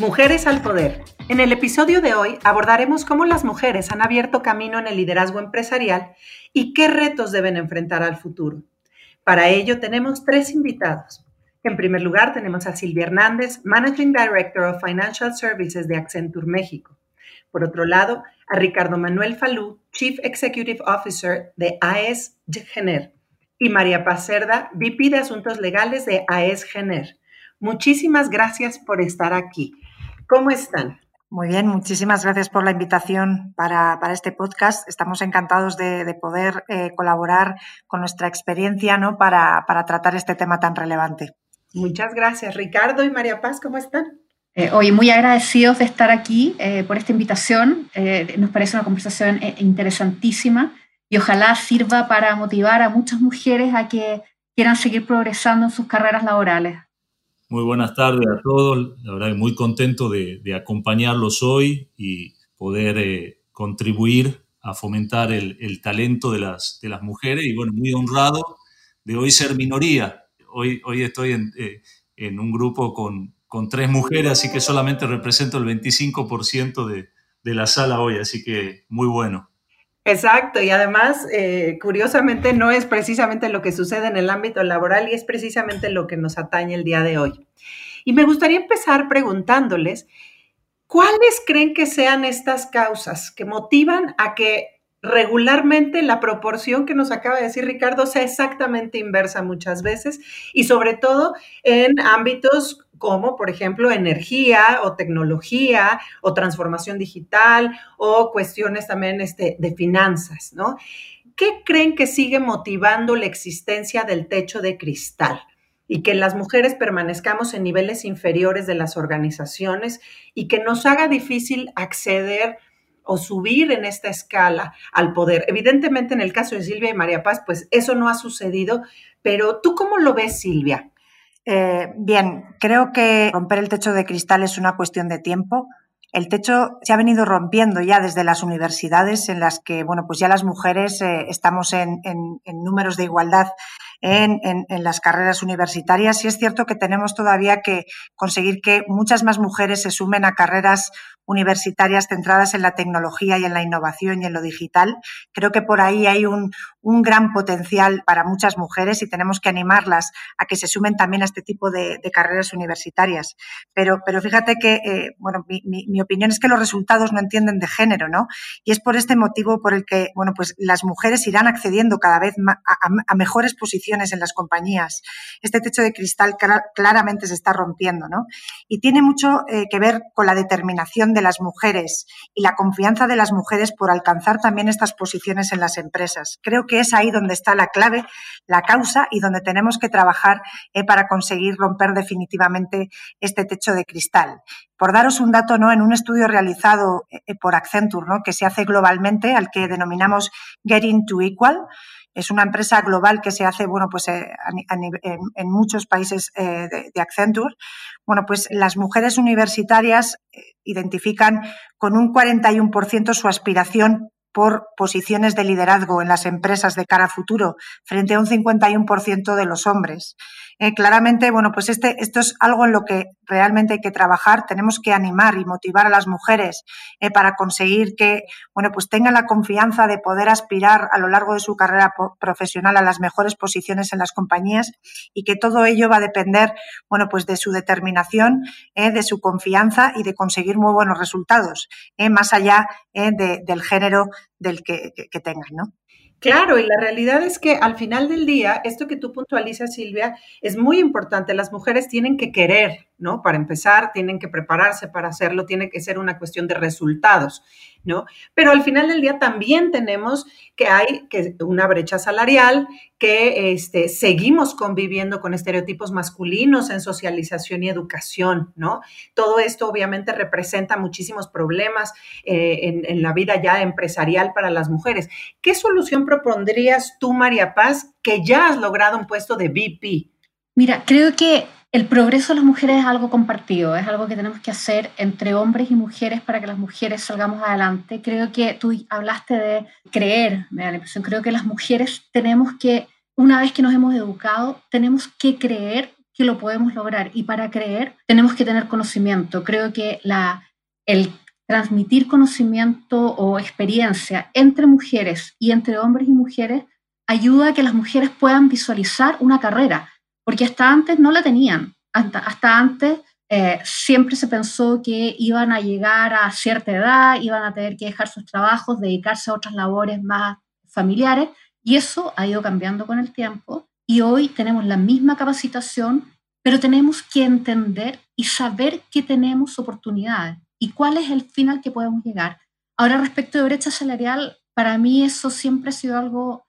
Mujeres al Poder. En el episodio de hoy abordaremos cómo las mujeres han abierto camino en el liderazgo empresarial y qué retos deben enfrentar al futuro. Para ello tenemos tres invitados. En primer lugar, tenemos a Silvia Hernández, Managing Director of Financial Services de Accenture México. Por otro lado, a Ricardo Manuel Falú, Chief Executive Officer de AES Gener, y María Pacerda, VP de Asuntos Legales de AES Gener. Muchísimas gracias por estar aquí. ¿Cómo están? Muy bien, muchísimas gracias por la invitación para, este podcast. Estamos encantados de, poder eh, colaborar con nuestra experiencia ¿no? para tratar este tema tan relevante. Muchas gracias. Ricardo y María Paz, ¿cómo están? Eh, hoy muy agradecidos de estar aquí eh, por esta invitación. Eh, nos parece una conversación interesantísima y ojalá sirva para motivar a muchas mujeres a que quieran seguir progresando en sus carreras laborales. Muy buenas tardes a todos. La verdad, muy contento de, acompañarlos hoy y poder contribuir a fomentar el, talento de las, de las mujeres y bueno, muy honrado de hoy ser minoría hoy, estoy en, eh, en un grupo con, tres mujeres, así que solamente represento el 25% de, de, la sala hoy, así que muy bueno. Exacto, y además, eh, curiosamente, no es precisamente lo que sucede en el ámbito laboral y es precisamente lo que nos atañe el día de hoy. Y me gustaría empezar preguntándoles, ¿cuáles creen que sean estas causas que motivan a que regularmente la proporción que nos acaba de decir Ricardo sea exactamente inversa muchas veces y sobre todo en ámbitos como, por ejemplo, energía o tecnología o transformación digital o cuestiones también este, de finanzas, ¿no? ¿Qué creen que sigue motivando la existencia del techo de cristal? y que las mujeres permanezcamos en niveles inferiores de las organizaciones y que nos haga difícil acceder o subir en esta escala al poder. Evidentemente, en el caso de Silvia y María Paz, pues eso no ha sucedido, pero ¿tú cómo lo ves, Silvia? Eh, bien, creo que romper el techo de cristal es una cuestión de tiempo. El techo se ha venido rompiendo ya desde las universidades en las que, bueno, pues ya las mujeres eh, estamos en, números de igualdad en, en, las carreras universitarias y es cierto que tenemos todavía que conseguir que muchas más mujeres se sumen a carreras universitarias centradas en la tecnología y en la innovación y en lo digital. Creo que por ahí hay un, gran potencial para muchas mujeres y tenemos que animarlas a que se sumen también a este tipo de, carreras universitarias. Pero, pero fíjate que, eh, bueno, mi, opinión es que los resultados no entienden de género, ¿no? Y es por este motivo por el que, bueno, pues las mujeres irán accediendo cada vez a, mejores posiciones en las compañías. Este techo de cristal claramente se está rompiendo, ¿no? Y tiene mucho eh, que ver con la determinación de las mujeres y la confianza de las mujeres por alcanzar también estas posiciones en las empresas. Creo que es ahí donde está la clave, la causa y donde tenemos que trabajar eh, para conseguir romper definitivamente este techo de cristal. Por daros un dato, ¿no? en un estudio realizado eh, por Accenture, ¿no? que se hace globalmente, al que denominamos Getting to Equal, es una empresa global que se hace, bueno, pues eh, en, muchos países eh, de, Accenture. Bueno, pues las mujeres universitarias eh, identifican con un 41% su aspiración por posiciones de liderazgo en las empresas de cara a futuro, frente a un 51% de los hombres. Eh, claramente, bueno, pues este, esto es algo en lo que realmente hay que trabajar. Tenemos que animar y motivar a las mujeres eh, para conseguir que, bueno, pues tengan la confianza de poder aspirar a lo largo de su carrera profesional a las mejores posiciones en las compañías y que todo ello va a depender, bueno, pues de su determinación, eh, de su confianza y de conseguir muy buenos resultados, más allá del género del que, que tengan, ¿no? Claro, y la realidad es que al final del día, esto que tú puntualizas, Silvia, es muy importante. Las mujeres tienen que querer, ¿no? Para empezar, tienen que prepararse para hacerlo, tiene que ser una cuestión de resultados. ¿No? Pero al final del día también tenemos que hay que una brecha salarial, que este, seguimos conviviendo con estereotipos masculinos en socialización y educación, ¿no? Todo esto obviamente representa muchísimos problemas eh, en, en la vida ya empresarial para las mujeres. ¿Qué solución propondrías tú, María Paz, que ya has logrado un puesto de VP? Mira, creo que el progreso de las mujeres es algo compartido, es algo que tenemos que hacer entre hombres y mujeres para que las mujeres salgamos adelante. Creo que tú hablaste de creer, me da la impresión, creo que las mujeres tenemos que, una vez que nos hemos educado, tenemos que creer que lo podemos lograr y para creer tenemos que tener conocimiento. Creo que la, el transmitir conocimiento o experiencia entre mujeres y entre hombres y mujeres ayuda a que las mujeres puedan visualizar una carrera porque hasta antes no la tenían. Hasta, antes eh, siempre se pensó que iban a llegar a cierta edad, iban a tener que dejar sus trabajos, dedicarse a otras labores más familiares, y eso ha ido cambiando con el tiempo. Y hoy tenemos la misma capacitación, pero tenemos que entender y saber que tenemos oportunidades y cuál es el final que podemos llegar. Ahora, respecto de brecha salarial, para mí eso siempre ha sido algo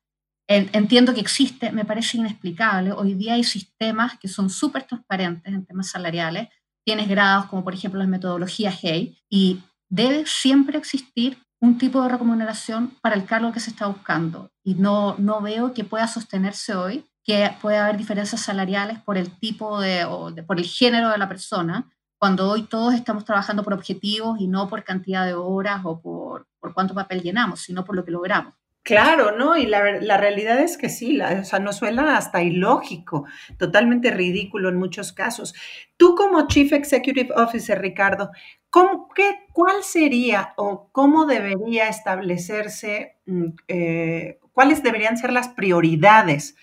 entiendo que existe, me parece inexplicable. Hoy día hay sistemas que son súper transparentes en temas salariales. Tienes grados como por ejemplo las metodologías HEY y debe siempre existir un tipo de remuneración para el cargo que se está buscando. Y no, no veo que pueda sostenerse hoy que pueda haber diferencias salariales por el tipo de, o por el género de la persona, cuando hoy todos estamos trabajando por objetivos y no por cantidad de horas o por, por cuánto papel llenamos, sino por lo que logramos. Claro, ¿no? Y la, realidad es que sí, o sea, nos suena hasta ilógico, totalmente ridículo en muchos casos. Tú como Chief Executive Officer, Ricardo, ¿cómo, qué, ¿cuál sería o cómo debería establecerse, mm, eh, cuáles deberían ser las prioridades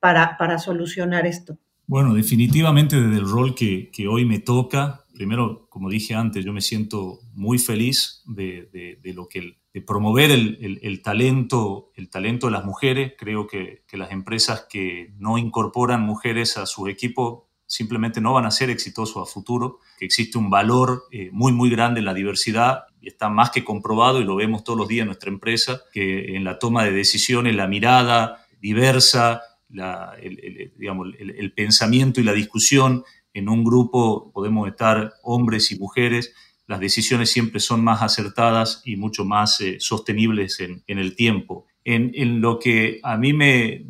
para, para, solucionar esto? Bueno, definitivamente desde el rol que, que hoy me toca, primero, como dije antes, yo me siento muy feliz de, de, de lo que el promover el, talento, el talento de las mujeres. Creo que, las empresas que no incorporan mujeres a su equipo simplemente no van a ser exitosos a futuro, que existe un valor eh, muy, muy grande en la diversidad y está más que comprobado y lo vemos todos los días en nuestra empresa, que en la toma de decisiones la mirada diversa, el, el pensamiento y la discusión en un grupo podemos estar hombres y mujeres las decisiones siempre son más acertadas y mucho más eh, sostenibles en, el tiempo. En, lo que a mí me,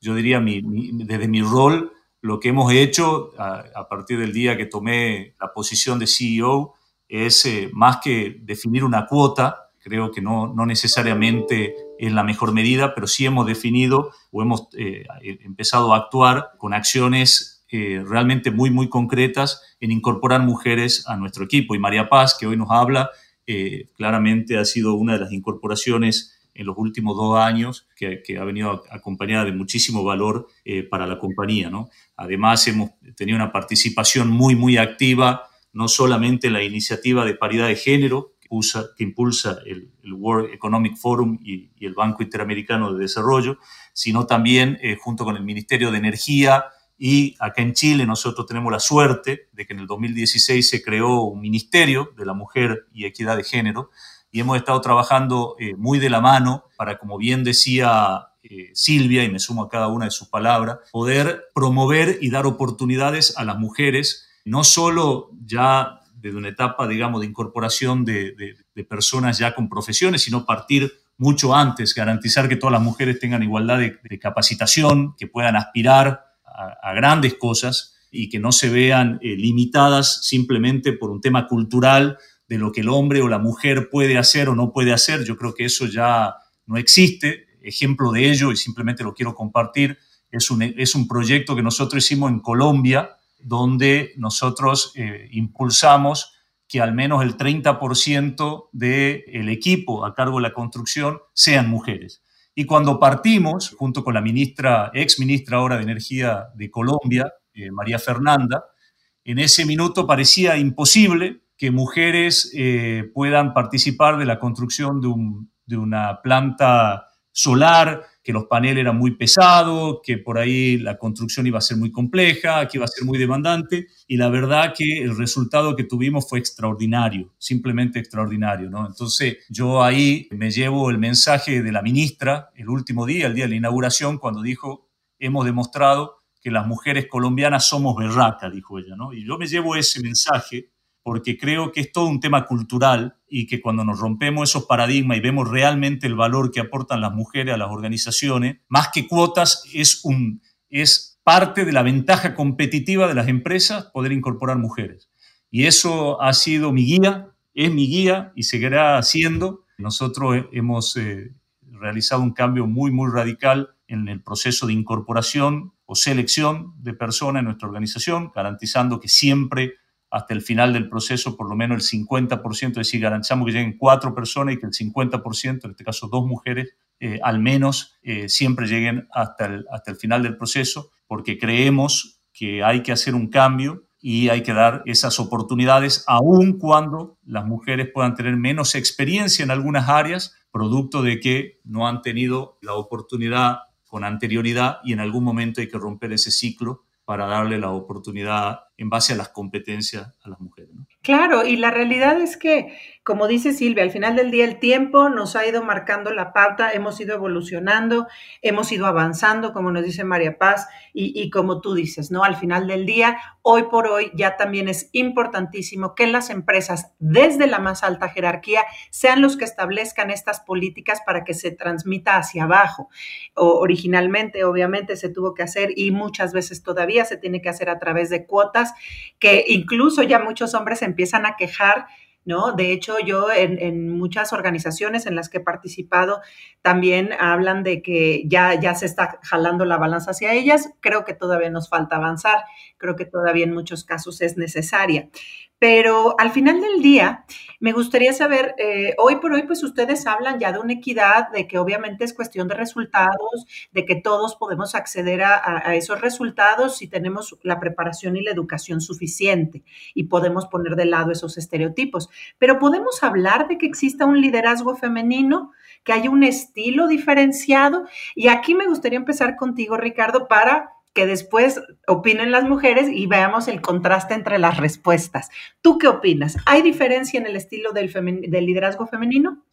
yo diría, desde mi rol, lo que hemos hecho a, partir del día que tomé la posición de CEO es eh, más que definir una cuota, creo que no, no, necesariamente es la mejor medida, pero sí hemos definido o hemos eh, empezado a actuar con acciones realmente muy, muy concretas en incorporar mujeres a nuestro equipo. Y María Paz, que hoy nos habla, eh, claramente ha sido una de las incorporaciones en los últimos dos años que, ha venido acompañada de muchísimo valor eh, para la compañía. ¿no? Además, hemos tenido una participación muy, muy activa, no solamente en la iniciativa de paridad de género, que impulsa, el, World Economic Forum y, el Banco Interamericano de Desarrollo, sino también eh, junto con el Ministerio de Energía, y acá en Chile nosotros tenemos la suerte de que en el 2016 se creó un Ministerio de la Mujer y Equidad de Género y hemos estado trabajando eh, muy de la mano para, como bien decía eh, Silvia, y me sumo a cada una de sus palabras, poder promover y dar oportunidades a las mujeres, no solo ya desde una etapa, digamos, de incorporación de, personas ya con profesiones, sino partir mucho antes, garantizar que todas las mujeres tengan igualdad de, de capacitación, que puedan aspirar a, grandes cosas y que no se vean eh, limitadas simplemente por un tema cultural de lo que el hombre o la mujer puede hacer o no puede hacer. Yo creo que eso ya no existe. Ejemplo de ello, y simplemente lo quiero compartir, es un, es un proyecto que nosotros hicimos en Colombia, donde nosotros eh, impulsamos que al menos el 30% del equipo a cargo de la construcción sean mujeres. Y cuando partimos, junto con la ministra, ex ministra ahora de Energía de Colombia, eh, María Fernanda, en ese minuto parecía imposible que mujeres eh, puedan participar de la construcción de, una planta solar, que los paneles eran muy pesados, que por ahí la construcción iba a ser muy compleja, que iba a ser muy demandante, y la verdad que el resultado que tuvimos fue extraordinario, simplemente extraordinario, ¿no? Entonces yo ahí me llevo el mensaje de la ministra el último día, el día de la inauguración, cuando dijo, hemos demostrado que las mujeres colombianas somos berracas, dijo ella, ¿no? Y yo me llevo ese mensaje porque creo que es todo un tema cultural y que cuando nos rompemos esos paradigmas y vemos realmente el valor que aportan las mujeres a las organizaciones, más que cuotas, es, un, es parte de la ventaja competitiva de las empresas poder incorporar mujeres. Y eso ha sido mi guía, es mi guía y seguirá siendo. Nosotros hemos eh, realizado un cambio muy, muy radical en el proceso de incorporación o selección de personas en nuestra organización, garantizando que siempre hasta el final del proceso por lo menos el 50%, es decir, garantizamos que lleguen cuatro personas y que el 50%, en este caso dos mujeres, eh, al menos eh, siempre lleguen hasta el, hasta el final del proceso, porque creemos que hay que hacer un cambio y hay que dar esas oportunidades, aun cuando las mujeres puedan tener menos experiencia en algunas áreas, producto de que no han tenido la oportunidad con anterioridad y en algún momento hay que romper ese ciclo para darle la oportunidad en base a las competencias a las mujeres. Claro, y la realidad es que, como dice Silvia, al final del día el tiempo nos ha ido marcando la pauta, hemos ido evolucionando, hemos ido avanzando, como nos dice María Paz, y, como tú dices, ¿no? Al final del día, hoy por hoy ya también es importantísimo que las empresas, desde la más alta jerarquía, sean los que establezcan estas políticas para que se transmita hacia abajo. O, originalmente, obviamente, se tuvo que hacer y muchas veces todavía se tiene que hacer a través de cuotas que incluso ya muchos hombres empiezan a quejar ¿no? De hecho, yo en, muchas organizaciones en las que he participado también hablan de que ya, ya se está jalando la balanza hacia ellas. Creo que todavía nos falta avanzar, creo que todavía en muchos casos es necesaria. Pero al final del día, me gustaría saber, eh, hoy por hoy, pues ustedes hablan ya de una equidad, de que obviamente es cuestión de resultados, de que todos podemos acceder a, a, esos resultados si tenemos la preparación y la educación suficiente y podemos poner de lado esos estereotipos. Pero podemos hablar de que exista un liderazgo femenino, que haya un estilo diferenciado. Y aquí me gustaría empezar contigo, Ricardo, para que después opinen las mujeres y veamos el contraste entre las respuestas. ¿Tú qué opinas? ¿Hay diferencia en el estilo del, liderazgo femenino?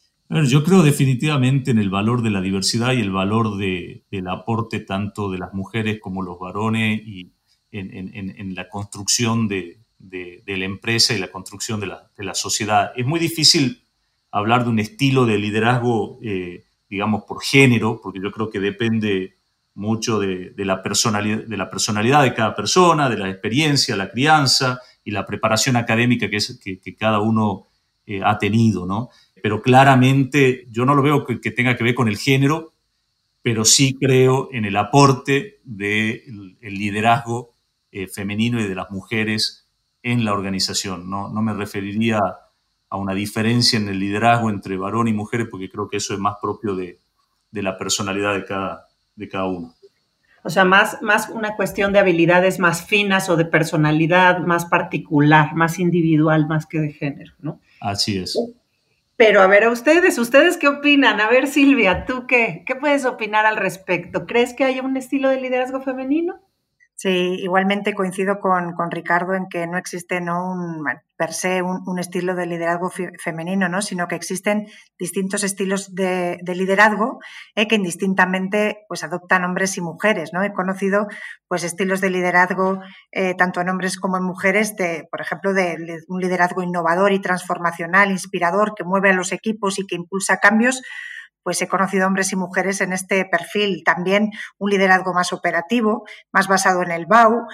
yo creo definitivamente en el valor de la diversidad y el valor del aporte tanto de las mujeres como los varones y en, la construcción de, la empresa y la construcción de la, sociedad. Es muy difícil hablar de un estilo de liderazgo, eh, digamos, por género, porque yo creo que depende mucho de, la personalidad, de la personalidad de cada persona, de la experiencia, la crianza y la preparación académica que, cada uno eh, ha tenido, ¿no? Pero claramente yo no lo veo que, tenga que ver con el género, pero sí creo en el aporte del liderazgo eh, femenino y de las mujeres en la organización. ¿no? no me referiría a una diferencia en el liderazgo entre varón y mujeres, porque creo que eso es más propio de, de la personalidad de cada, de cada uno. O sea, más, más una cuestión de habilidades más finas o de personalidad más particular, más individual, más que de género, ¿no? Así es. Pero a ver, a ustedes, ¿ustedes qué opinan? A ver, Silvia, ¿tú qué? ¿Qué puedes opinar al respecto? ¿Crees que hay un estilo de liderazgo femenino? Sí, igualmente coincido con, Ricardo en que no existe no un, per se un, estilo de liderazgo femenino, ¿no? sino que existen distintos estilos de, liderazgo eh, que indistintamente pues, adoptan hombres y mujeres. ¿no? He conocido pues, estilos de liderazgo eh, tanto en hombres como en mujeres, de, por ejemplo, de un liderazgo innovador y transformacional, inspirador, que mueve a los equipos y que impulsa cambios pues he conocido hombres y mujeres en este perfil. También un liderazgo más operativo, más basado en el BAU,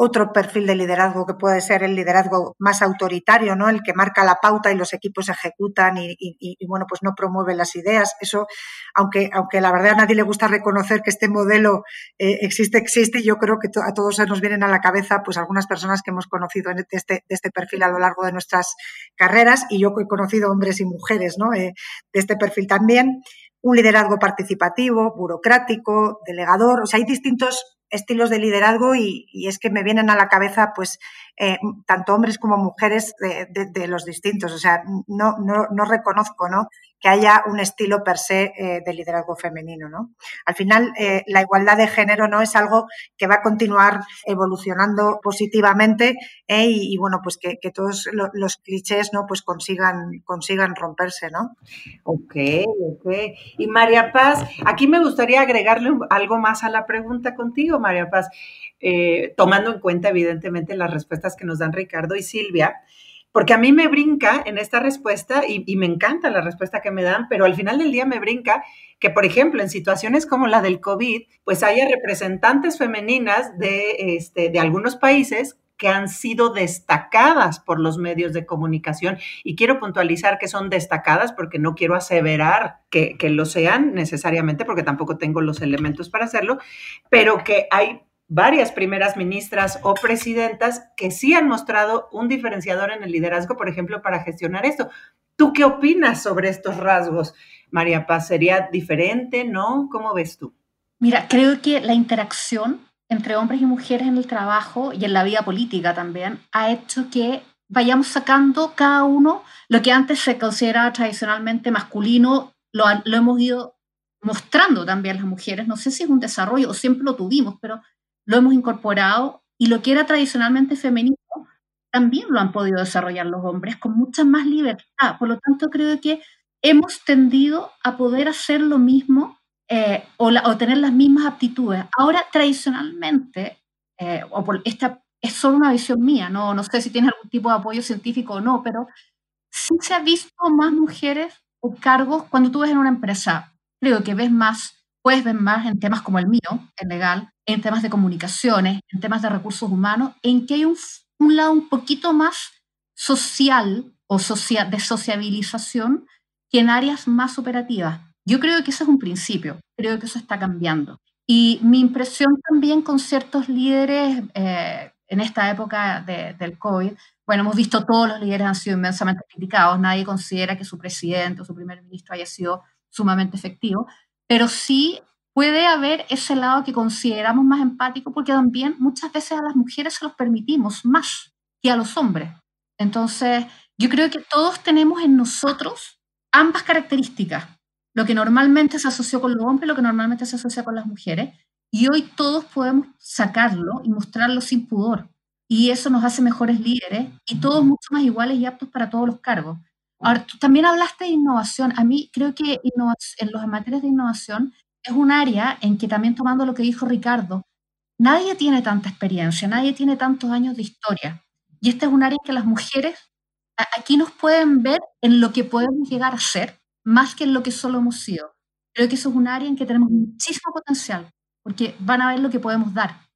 otro perfil de liderazgo que puede ser el liderazgo más autoritario, ¿no? El que marca la pauta y los equipos ejecutan y, bueno, pues no promueve las ideas. Eso, aunque, aunque la verdad a nadie le gusta reconocer que este modelo eh, existe, existe, yo creo que a todos nos vienen a la cabeza pues algunas personas que hemos conocido de este, de este perfil a lo largo de nuestras carreras y yo he conocido hombres y mujeres, ¿no? Eh, de este perfil también. Un liderazgo participativo, burocrático, delegador, o sea, hay distintos estilos de liderazgo y, es que me vienen a la cabeza pues eh, tanto hombres como mujeres de, los distintos. O sea, no, no, no reconozco ¿no? Que haya un estilo per se eh, de liderazgo femenino. ¿no? Al final, eh, la igualdad de género no es algo que va a continuar evolucionando positivamente eh, y, bueno, pues que, todos los clichés ¿no? pues consigan, consigan romperse. ¿no? Ok, ok. Y María Paz, aquí me gustaría agregarle algo más a la pregunta contigo, María Paz, tomando en cuenta evidentemente las respuestas que nos dan Ricardo y Silvia. Porque a mí me brinca en esta respuesta y, me encanta la respuesta que me dan, pero al final del día me brinca que, por ejemplo, en situaciones como la del COVID, pues haya representantes femeninas de, este, de algunos países que han sido destacadas por los medios de comunicación. Y quiero puntualizar que son destacadas porque no quiero aseverar que, que, lo sean necesariamente, porque tampoco tengo los elementos para hacerlo, pero que hay varias primeras ministras o presidentas que sí han mostrado un diferenciador en el liderazgo, por ejemplo, para gestionar esto. ¿Tú qué opinas sobre estos rasgos, María Paz? ¿Sería diferente, no? ¿Cómo ves tú? Mira, creo que la interacción entre hombres y mujeres en el trabajo y en la vida política también ha hecho que vayamos sacando cada uno lo que antes se consideraba tradicionalmente masculino, lo, lo hemos ido mostrando también las mujeres. No sé si es un desarrollo o siempre lo tuvimos, pero lo hemos incorporado y lo que era tradicionalmente femenino también lo han podido desarrollar los hombres con mucha más libertad. Por lo tanto, creo que hemos tendido a poder hacer lo mismo eh, o, tener las mismas aptitudes. Ahora, tradicionalmente, eh, o por esta es solo una visión mía, no, no sé si tiene algún tipo de apoyo científico o no, pero sí se ha visto más mujeres o cargos cuando tú ves en una empresa. Creo que ves más, puedes ver más en temas como el mío, el legal, en temas de comunicaciones, en temas de recursos humanos, en que hay un, lado un poquito más social o de sociabilización que en áreas más operativas. Yo creo que eso es un principio, creo que eso está cambiando. Y mi impresión también con ciertos líderes eh, en esta época del COVID, bueno, hemos visto todos los líderes han sido inmensamente criticados, nadie considera que su presidente o su primer ministro haya sido sumamente efectivo, pero sí puede haber ese lado que consideramos más empático porque también muchas veces a las mujeres se los permitimos más que a los hombres. Entonces, yo creo que todos tenemos en nosotros ambas características, lo que normalmente se asoció con los hombres, lo que normalmente se asocia con las mujeres, y hoy todos podemos sacarlo y mostrarlo sin pudor. Y eso nos hace mejores líderes y todos mucho más iguales y aptos para todos los cargos. Ahora, tú también hablaste de innovación. A mí creo que en los materias de innovación es un área en que también tomando lo que dijo Ricardo, nadie tiene tanta experiencia, nadie tiene tantos años de historia. Y este es un área en que las mujeres aquí nos pueden ver en lo que podemos llegar a ser, más que en lo que solo hemos sido. Creo que eso es un área en que tenemos muchísimo potencial, porque van a ver lo que podemos dar.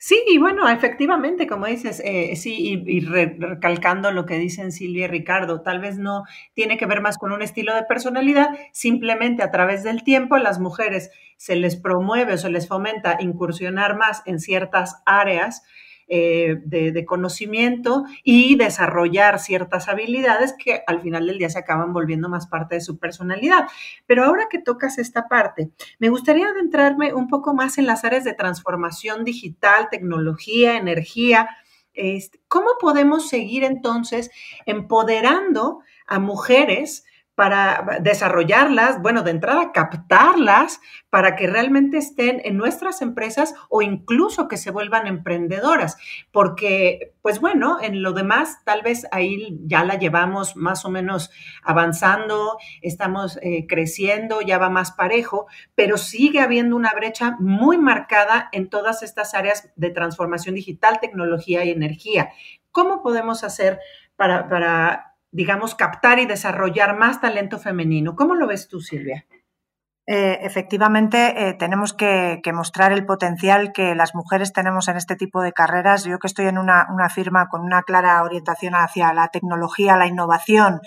Sí, y bueno, efectivamente, como dices, eh, sí, y, recalcando lo que dicen Silvia y Ricardo, tal vez no tiene que ver más con un estilo de personalidad, simplemente a través del tiempo las mujeres se les promueve o se les fomenta incursionar más en ciertas áreas eh, de, conocimiento y desarrollar ciertas habilidades que al final del día se acaban volviendo más parte de su personalidad. Pero ahora que tocas esta parte, me gustaría adentrarme un poco más en las áreas de transformación digital, tecnología, energía. Este, ¿Cómo podemos seguir entonces empoderando a mujeres para desarrollarlas, bueno, de entrada captarlas para que realmente estén en nuestras empresas o incluso que se vuelvan emprendedoras, porque pues bueno, en lo demás tal vez ahí ya la llevamos más o menos avanzando, estamos eh, creciendo, ya va más parejo, pero sigue habiendo una brecha muy marcada en todas estas áreas de transformación digital, tecnología y energía. ¿Cómo podemos hacer para, para digamos, captar y desarrollar más talento femenino. ¿Cómo lo ves tú, Silvia? Eh, efectivamente, eh, tenemos que, mostrar el potencial que las mujeres tenemos en este tipo de carreras. Yo que estoy en una, firma con una clara orientación hacia la tecnología, la innovación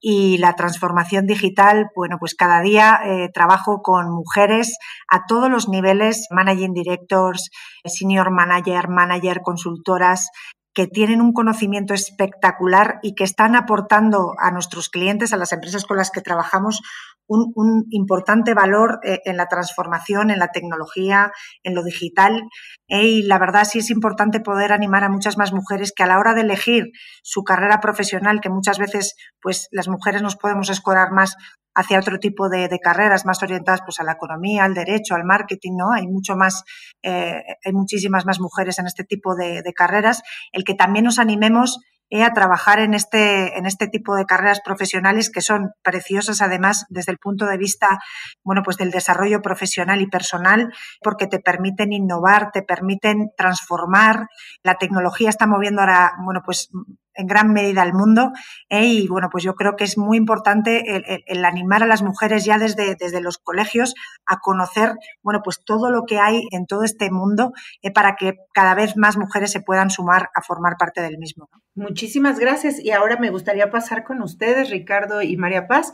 y la transformación digital, bueno, pues cada día eh, trabajo con mujeres a todos los niveles, managing directors, senior manager, manager, consultoras, que tienen un conocimiento espectacular y que están aportando a nuestros clientes, a las empresas con las que trabajamos, un, importante valor eh, en la transformación, en la tecnología, en lo digital. Eh, y la verdad sí es importante poder animar a muchas más mujeres que a la hora de elegir su carrera profesional, que muchas veces pues las mujeres nos podemos escorar más hacia otro tipo de, carreras más orientadas pues a la economía, al derecho, al marketing, ¿no? Hay mucho más, eh, hay muchísimas más mujeres en este tipo de, de carreras. El que también nos animemos a trabajar en este, en este tipo de carreras profesionales que son preciosas además desde el punto de vista, bueno, pues del desarrollo profesional y personal, porque te permiten innovar, te permiten transformar. La tecnología está moviendo ahora, bueno, pues en gran medida el mundo ¿eh? y bueno pues yo creo que es muy importante el, animar a las mujeres ya desde, desde, los colegios a conocer bueno pues todo lo que hay en todo este mundo ¿eh? para que cada vez más mujeres se puedan sumar a formar parte del mismo. Muchísimas gracias y ahora me gustaría pasar con ustedes Ricardo y María Paz.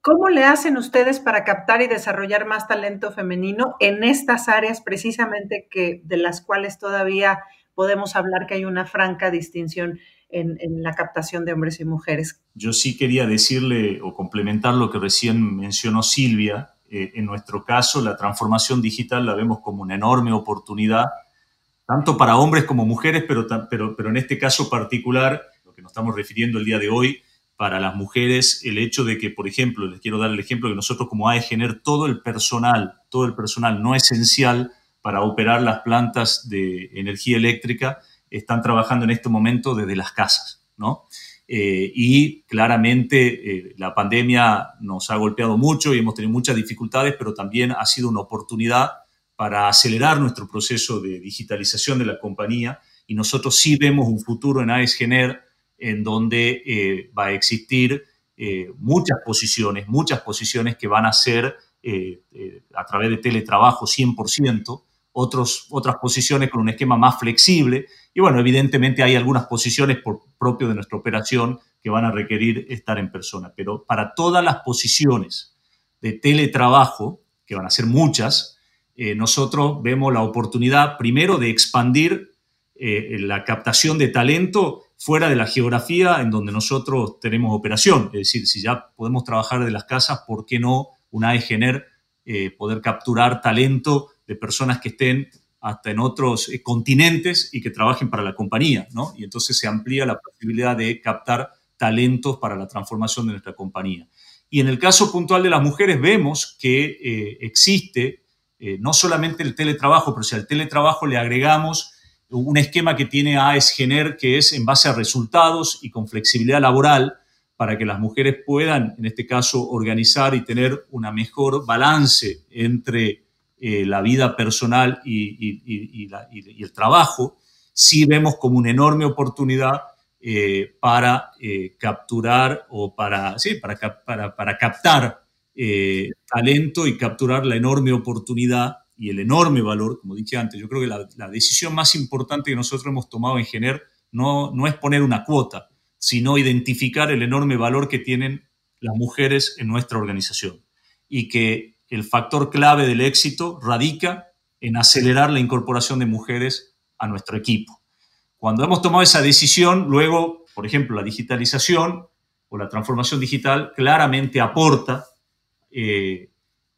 ¿Cómo le hacen ustedes para captar y desarrollar más talento femenino en estas áreas precisamente que de las cuales todavía podemos hablar que hay una franca distinción en, la captación de hombres y mujeres. Yo sí quería decirle o complementar lo que recién mencionó Silvia. Eh, en nuestro caso, la transformación digital la vemos como una enorme oportunidad, tanto para hombres como mujeres, pero, pero, pero en este caso particular, lo que nos estamos refiriendo el día de hoy, para las mujeres, el hecho de que, por ejemplo, les quiero dar el ejemplo que nosotros como AEGENER, todo el personal, todo el personal no esencial para operar las plantas de energía eléctrica, están trabajando en este momento desde las casas, ¿no? Eh, y claramente eh, la pandemia nos ha golpeado mucho y hemos tenido muchas dificultades, pero también ha sido una oportunidad para acelerar nuestro proceso de digitalización de la compañía y nosotros sí vemos un futuro en AESGener en donde eh, va a existir muchas posiciones, muchas posiciones que van a ser a través de teletrabajo 100%, otros, otras posiciones con un esquema más flexible y bueno, evidentemente hay algunas posiciones por propio de nuestra operación que van a requerir estar en persona, pero para todas las posiciones de teletrabajo, que van a ser muchas, eh, nosotros vemos la oportunidad primero de expandir eh, la captación de talento fuera de la geografía en donde nosotros tenemos operación. Es decir, si ya podemos trabajar de las casas, ¿por qué no una EGENER eh, poder capturar talento de personas que estén hasta en otros eh, continentes y que trabajen para la compañía, ¿no? Y entonces se amplía la posibilidad de captar talentos para la transformación de nuestra compañía. Y en el caso puntual de las mujeres vemos que eh, existe eh, no solamente el teletrabajo, pero si al teletrabajo le agregamos un esquema que tiene AESGENER, que es en base a resultados y con flexibilidad laboral, para que las mujeres puedan, en este caso, organizar y tener una mejor balance entre eh, la vida personal y, el trabajo, sí vemos como una enorme oportunidad eh, para eh, capturar o para, sí, para, para, captar talento y capturar la enorme oportunidad y el enorme valor, como dije antes. Yo creo que la, decisión más importante que nosotros hemos tomado en Gener no, no es poner una cuota, sino identificar el enorme valor que tienen las mujeres en nuestra organización y que el factor clave del éxito radica en acelerar la incorporación de mujeres a nuestro equipo. Cuando hemos tomado esa decisión, luego, por ejemplo, la digitalización o la transformación digital claramente aporta eh,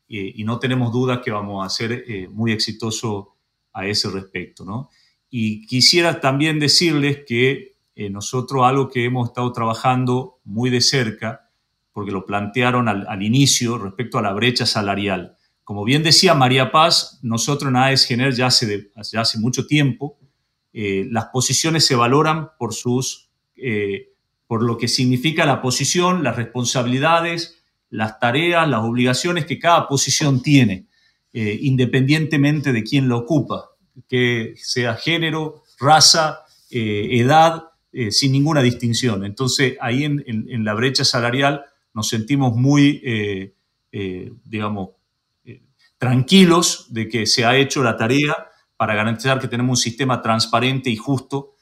eh, y no tenemos duda que vamos a ser eh, muy exitosos a ese respecto. Y quisiera también decirles que nosotros algo que hemos estado trabajando muy de cerca porque lo plantearon al, inicio respecto a la brecha salarial. Como bien decía María Paz, nosotros en AES Gener ya hace, ya hace mucho tiempo, eh, las posiciones se valoran por, sus, eh, por lo que significa la posición, las responsabilidades, las tareas, las obligaciones que cada posición tiene, eh, independientemente de quién la ocupa, que sea género, raza, edad, sin ninguna distinción. Entonces, ahí en la brecha salarial nos sentimos muy, eh, eh, digamos, eh, tranquilos de que se ha hecho la tarea para garantizar que tenemos un sistema transparente y justo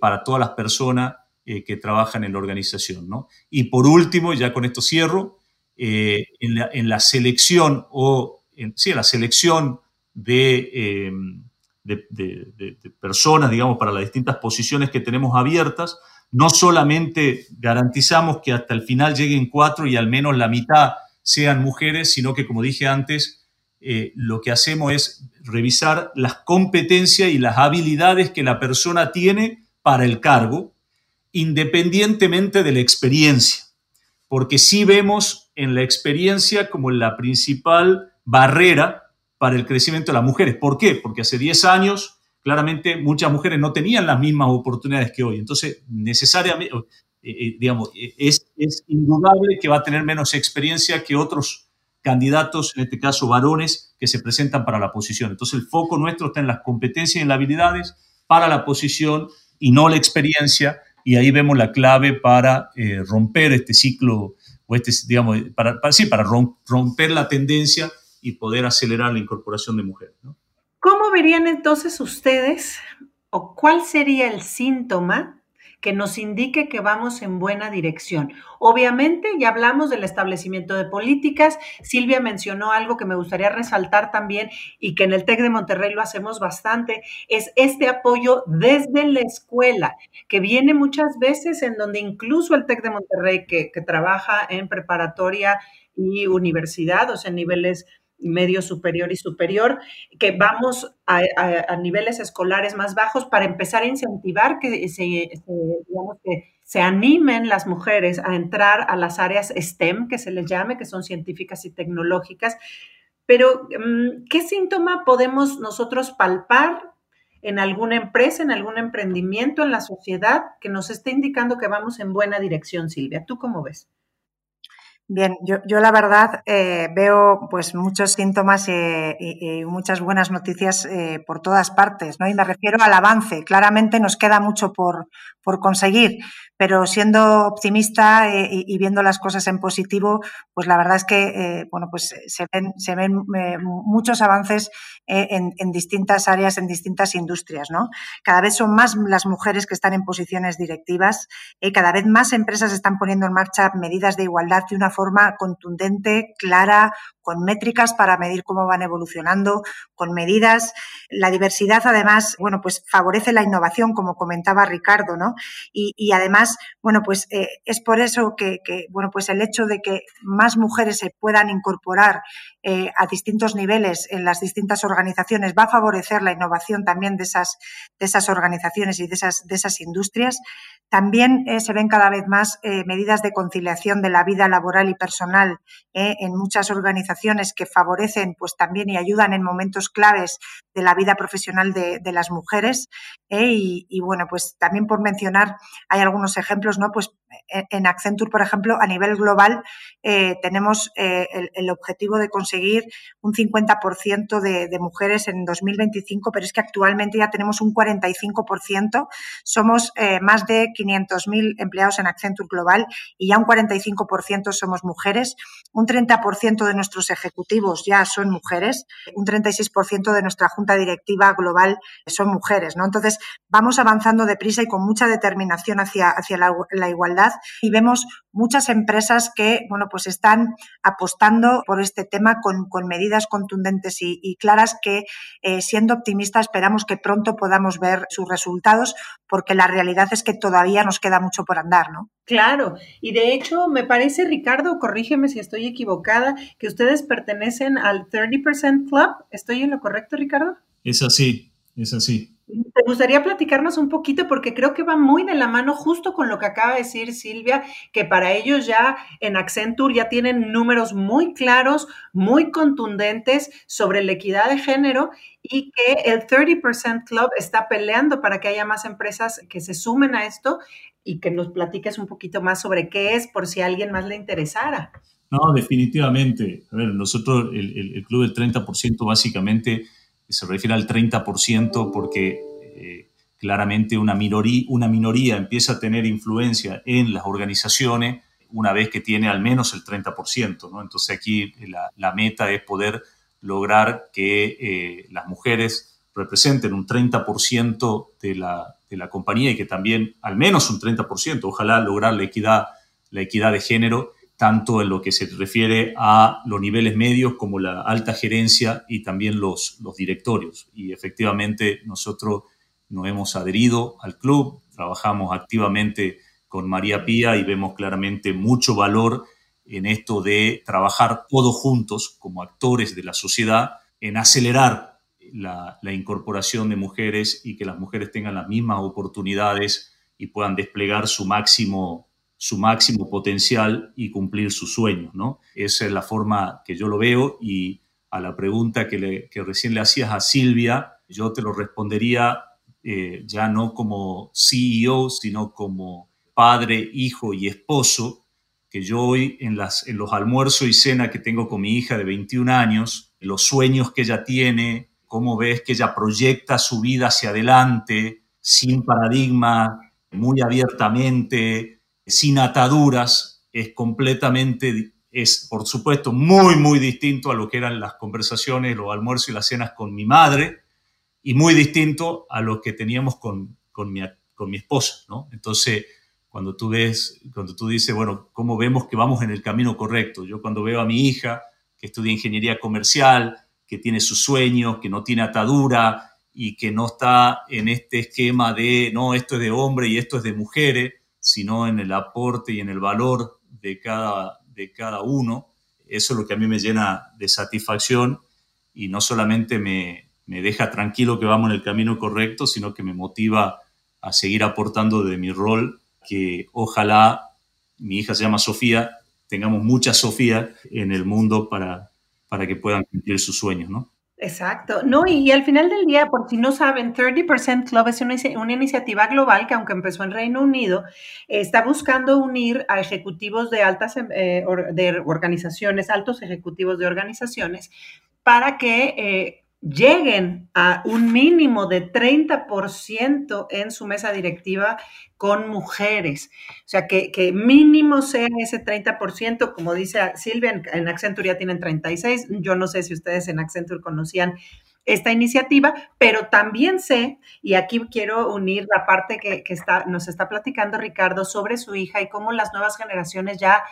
para todas las personas que trabajan en la organización. Y por último, ya con esto cierro, en la, selección o sí, en la selección de, de, personas, digamos, para las distintas posiciones que tenemos abiertas, no solamente garantizamos que hasta el final lleguen cuatro y al menos la mitad sean mujeres, sino que, como dije antes, eh, lo que hacemos es revisar las competencias y las habilidades que la persona tiene para el cargo, independientemente de la experiencia, porque sí vemos en la experiencia como la principal barrera para el crecimiento de las mujeres. ¿Por qué? Porque hace 10 años claramente muchas mujeres no tenían las mismas oportunidades que hoy. Entonces, necesariamente, eh, eh, digamos, eh, es, indudable que va a tener menos experiencia que otros candidatos, en este caso varones, que se presentan para la posición. Entonces, el foco nuestro está en las competencias y las habilidades para la posición y no la experiencia. Y ahí vemos la clave para romper este ciclo, o este, digamos, para, sí, para romper la tendencia y poder acelerar la incorporación de mujeres. ¿Cómo verían entonces ustedes o cuál sería el síntoma que nos indique que vamos en buena dirección. Obviamente, ya hablamos del establecimiento de políticas. Silvia mencionó algo que me gustaría resaltar también y que en el TEC de Monterrey lo hacemos bastante, es este apoyo desde la escuela, que viene muchas veces en donde incluso el TEC de Monterrey, que, trabaja en preparatoria y universidad, o sea, en niveles medio superior y superior, que vamos a, niveles escolares más bajos para empezar a incentivar que se, que se animen las mujeres a entrar a las áreas STEM, que se les llame, que son científicas y tecnológicas. Pero, mm, ¿qué síntoma podemos nosotros palpar en alguna empresa, en algún emprendimiento, en la sociedad, que nos esté indicando que vamos en buena dirección, Silvia? ¿Tú cómo ves? Bien, yo, yo la verdad eh, veo pues muchos síntomas eh, y, muchas buenas noticias eh, por todas partes, ¿no? Y me refiero al avance. Claramente nos queda mucho por, por conseguir, pero siendo optimista y, viendo las cosas en positivo, pues la verdad es que bueno, pues se ven, se ven muchos avances en, en, distintas áreas, en distintas industrias, ¿no? Cada vez son más las mujeres que están en posiciones directivas, y cada vez más empresas están poniendo en marcha medidas de igualdad de una forma contundente, clara, con métricas para medir cómo van evolucionando, con medidas. La diversidad, además, bueno, pues favorece la innovación, como comentaba Ricardo, ¿no? Y, además, bueno, pues eh, es por eso que, bueno, pues el hecho de que más mujeres se puedan incorporar eh, a distintos niveles en las distintas organizaciones va a favorecer la innovación también de esas, de esas organizaciones y de esas, de esas industrias. También eh, se ven cada vez más medidas de conciliación de la vida laboral y personal en muchas organizaciones que favorecen pues también y ayudan en momentos claves de la vida profesional de, las mujeres. ¿eh? Y, bueno, pues también por mencionar, hay algunos ejemplos, ¿no? Pues en Accenture, por ejemplo, a nivel global eh, tenemos eh, el, objetivo de conseguir un 50% de, de, mujeres en 2025, pero es que actualmente ya tenemos un 45%. Somos más de 500.000 empleados en Accenture Global y ya un 45% somos mujeres. Un 30% de nuestros ejecutivos ya son mujeres. Un 36% de nuestra junta directiva global son mujeres, ¿no? Entonces, vamos avanzando deprisa y con mucha determinación hacia, hacia la, igualdad y vemos muchas empresas que, bueno, pues están apostando por este tema con, medidas contundentes y, claras que, eh, siendo optimistas, esperamos que pronto podamos ver sus resultados porque la realidad es que todavía nos queda mucho por andar, ¿no? Claro, y de hecho me parece, Ricardo, corrígeme si estoy equivocada, que ustedes pertenecen al 30% Club. ¿Estoy en lo correcto, Ricardo? Es así, es así. ¿Te gustaría platicarnos un poquito? Porque creo que va muy de la mano justo con lo que acaba de decir Silvia, que para ellos ya en Accenture ya tienen números muy claros, muy contundentes sobre la equidad de género y que el 30% Club está peleando para que haya más empresas que se sumen a esto y que nos platiques un poquito más sobre qué es por si a alguien más le interesara. No, definitivamente. A ver, nosotros el, el club del 30% básicamente se refiere al 30% porque eh, claramente una minoría, empieza a tener influencia en las organizaciones una vez que tiene al menos el 30%. ¿no? Entonces aquí la, meta es poder lograr que eh, las mujeres representen un 30% de la, de la compañía y que también al menos un 30%, ojalá lograr la equidad, la equidad de género tanto en lo que se refiere a los niveles medios como la alta gerencia y también los, directorios. Y efectivamente nosotros nos hemos adherido al club, trabajamos activamente con María Pía y vemos claramente mucho valor en esto de trabajar todos juntos como actores de la sociedad en acelerar la, incorporación de mujeres y que las mujeres tengan las mismas oportunidades y puedan desplegar su máximo, su máximo potencial y cumplir sus sueños. ¿no? Esa es la forma que yo lo veo y a la pregunta que, recién le hacías a Silvia, yo te lo respondería eh, ya no como CEO, sino como padre, hijo y esposo, que yo hoy en, las, en los almuerzos y cena que tengo con mi hija de 21 años, los sueños que ella tiene, cómo ves que ella proyecta su vida hacia adelante, sin paradigma, muy abiertamente, sin ataduras, es completamente, es por supuesto muy, muy distinto a lo que eran las conversaciones, los almuerzos y las cenas con mi madre, y muy distinto a lo que teníamos con, con, mi, con mi esposa, ¿no? Entonces, cuando tú ves, cuando tú dices, bueno, ¿cómo vemos que vamos en el camino correcto? Yo cuando veo a mi hija que estudia ingeniería comercial, que tiene sus sueños, que no tiene atadura y que no está en este esquema de, no, esto es de hombre y esto es de mujeres, sino en el aporte y en el valor de cada, de cada uno. Eso es lo que a mí me llena de satisfacción y no solamente me, me deja tranquilo que vamos en el camino correcto, sino que me motiva a seguir aportando de mi rol que ojalá mi hija se llama Sofía, tengamos muchas Sofía en el mundo para, para que puedan cumplir sus sueños, ¿no? Exacto. No, y, al final del día, por si no saben, 30% Club es una, una, iniciativa global que, aunque empezó en Reino Unido, está buscando unir a ejecutivos de altas eh, de organizaciones, altos ejecutivos de organizaciones, para que eh, lleguen a un mínimo de 30% en su mesa directiva con mujeres. O sea, que, mínimo sea ese 30%, como dice Silvia, en, Accenture ya tienen 36. Yo no sé si ustedes en Accenture conocían esta iniciativa, pero también sé, y aquí quiero unir la parte que, que está, nos está platicando Ricardo sobre su hija y cómo las nuevas generaciones ya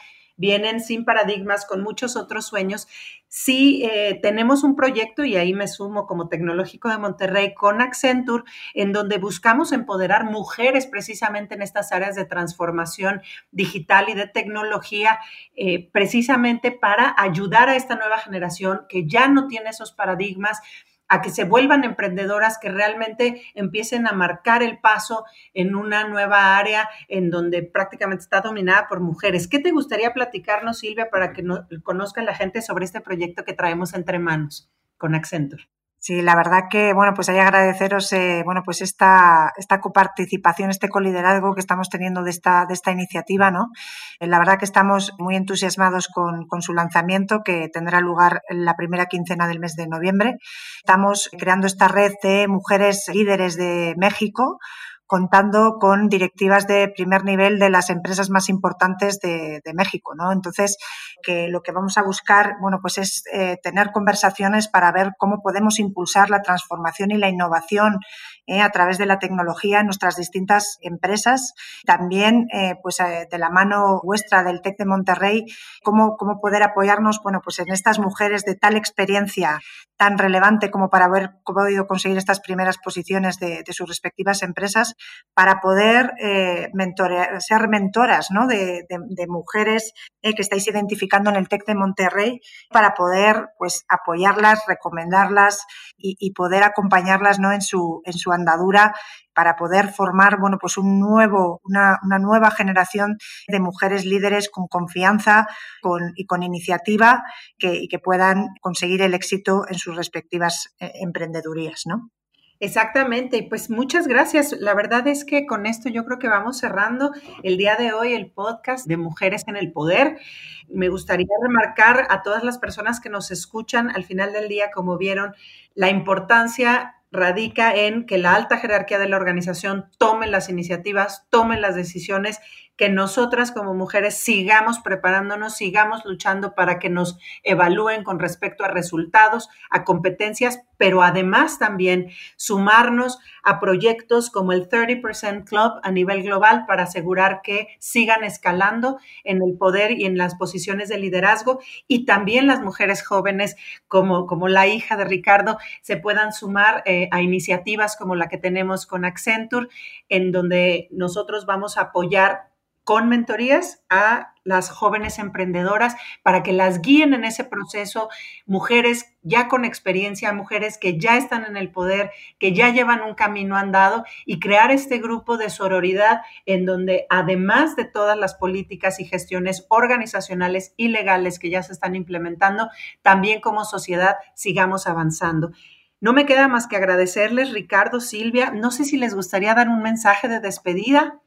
vienen sin paradigmas, con muchos otros sueños. Sí, eh, tenemos un proyecto, y ahí me sumo como tecnológico de Monterrey, con Accenture, en donde buscamos empoderar mujeres precisamente en estas áreas de transformación digital y de tecnología, eh, precisamente para ayudar a esta nueva generación que ya no tiene esos paradigmas a que se vuelvan emprendedoras que realmente empiecen a marcar el paso en una nueva área en donde prácticamente está dominada por mujeres. ¿Qué te gustaría platicarnos, Silvia, para que no, conozca la gente sobre este proyecto que traemos entre manos con Accenture? Sí, la verdad que, bueno, pues hay que agradeceros, eh, bueno, pues esta, esta coparticipación, este coliderazgo que estamos teniendo de esta, de esta iniciativa, ¿no? Eh, la verdad que estamos muy entusiasmados con, con su lanzamiento, que tendrá lugar en la primera quincena del mes de noviembre. Estamos creando esta red de mujeres líderes de México, contando con directivas de primer nivel de las empresas más importantes de, México, ¿no? Entonces, que lo que vamos a buscar, bueno, pues es eh, tener conversaciones para ver cómo podemos impulsar la transformación y la innovación eh, a través de la tecnología en nuestras distintas empresas. También, eh, pues de la mano vuestra del TEC de Monterrey, cómo, cómo poder apoyarnos, bueno, pues en estas mujeres de tal experiencia tan relevante como para haber podido conseguir estas primeras posiciones de, sus respectivas empresas, para poder eh, ser mentoras ¿no? de, mujeres eh, que estáis identificando en el TEC de Monterrey, para poder pues, apoyarlas, recomendarlas y, poder acompañarlas ¿no? en, su, en su andadura para poder formar bueno, pues un nuevo, una, nueva generación de mujeres líderes con confianza y con iniciativa que, y que puedan conseguir el éxito en sus respectivas eh, emprendedurías, ¿no? Exactamente, y pues muchas gracias. La verdad es que con esto yo creo que vamos cerrando el día de hoy el podcast de Mujeres en el Poder. Me gustaría remarcar a todas las personas que nos escuchan al final del día, como vieron, la importancia radica en que la alta jerarquía de la organización tome las iniciativas, tome las decisiones que nosotras como mujeres sigamos preparándonos, sigamos luchando para que nos evalúen con respecto a resultados, a competencias, pero además también sumarnos a proyectos como el 30% Club a nivel global para asegurar que sigan escalando en el poder y en las posiciones de liderazgo y también las mujeres jóvenes como, como la hija de Ricardo se puedan sumar eh, a iniciativas como la que tenemos con Accenture, en donde nosotros vamos a apoyar con mentorías a las jóvenes emprendedoras para que las guíen en ese proceso, mujeres ya con experiencia, mujeres que ya están en el poder, que ya llevan un camino andado y crear este grupo de sororidad en donde además de todas las políticas y gestiones organizacionales y legales que ya se están implementando, también como sociedad sigamos avanzando. No me queda más que agradecerles, Ricardo, Silvia. No sé si les gustaría dar un mensaje de despedida.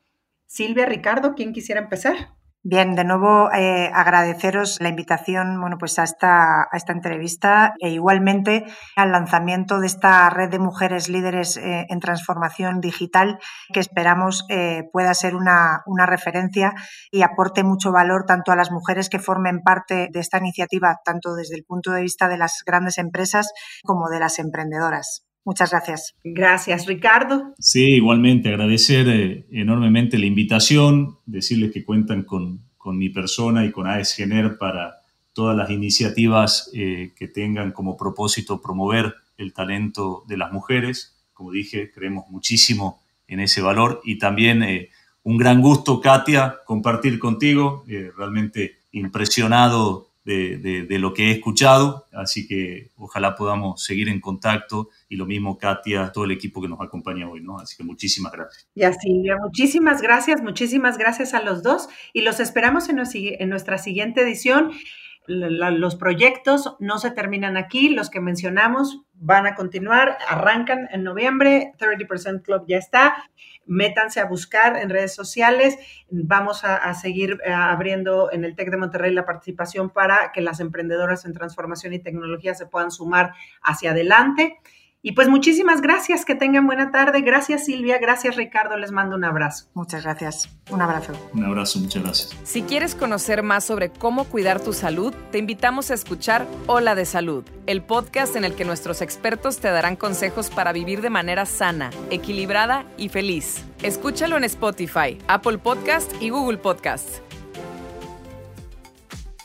Silvia, Ricardo, ¿quién quisiera empezar? Bien, de nuevo eh, agradeceros la invitación bueno, pues a, esta, a esta entrevista e igualmente al lanzamiento de esta red de mujeres líderes eh, en transformación digital que esperamos eh, pueda ser una, una, referencia y aporte mucho valor tanto a las mujeres que formen parte de esta iniciativa, tanto desde el punto de vista de las grandes empresas como de las emprendedoras. Muchas gracias. Gracias, Ricardo. Sí, igualmente, agradecer eh, enormemente la invitación, decirles que cuentan con, mi persona y con AESGENER para todas las iniciativas eh, que tengan como propósito promover el talento de las mujeres. Como dije, creemos muchísimo en ese valor y también eh, un gran gusto, Katia, compartir contigo. realmente impresionado de, lo que he escuchado, así que ojalá podamos seguir en contacto y lo mismo Katia, todo el equipo que nos acompaña hoy, ¿no? Así que muchísimas gracias. Y así, muchísimas gracias, muchísimas gracias a los dos y los esperamos en, en nuestra siguiente edición. Los proyectos no se terminan aquí, los que mencionamos van a continuar, arrancan en noviembre, 30% Club ya está, métanse a buscar en redes sociales. Vamos a, seguir eh, abriendo en el TEC de Monterrey la participación para que las emprendedoras en transformación y tecnología se puedan sumar hacia adelante. Y pues muchísimas gracias, que tengan buena tarde. Gracias Silvia, gracias Ricardo, les mando un abrazo. Muchas gracias, un abrazo. Un abrazo, muchas gracias. Si quieres conocer más sobre cómo cuidar tu salud, te invitamos a escuchar Hola de Salud, el podcast en el que nuestros expertos te darán consejos para vivir de manera sana, equilibrada y feliz. Escúchalo en Spotify, Apple Podcast y Google Podcast.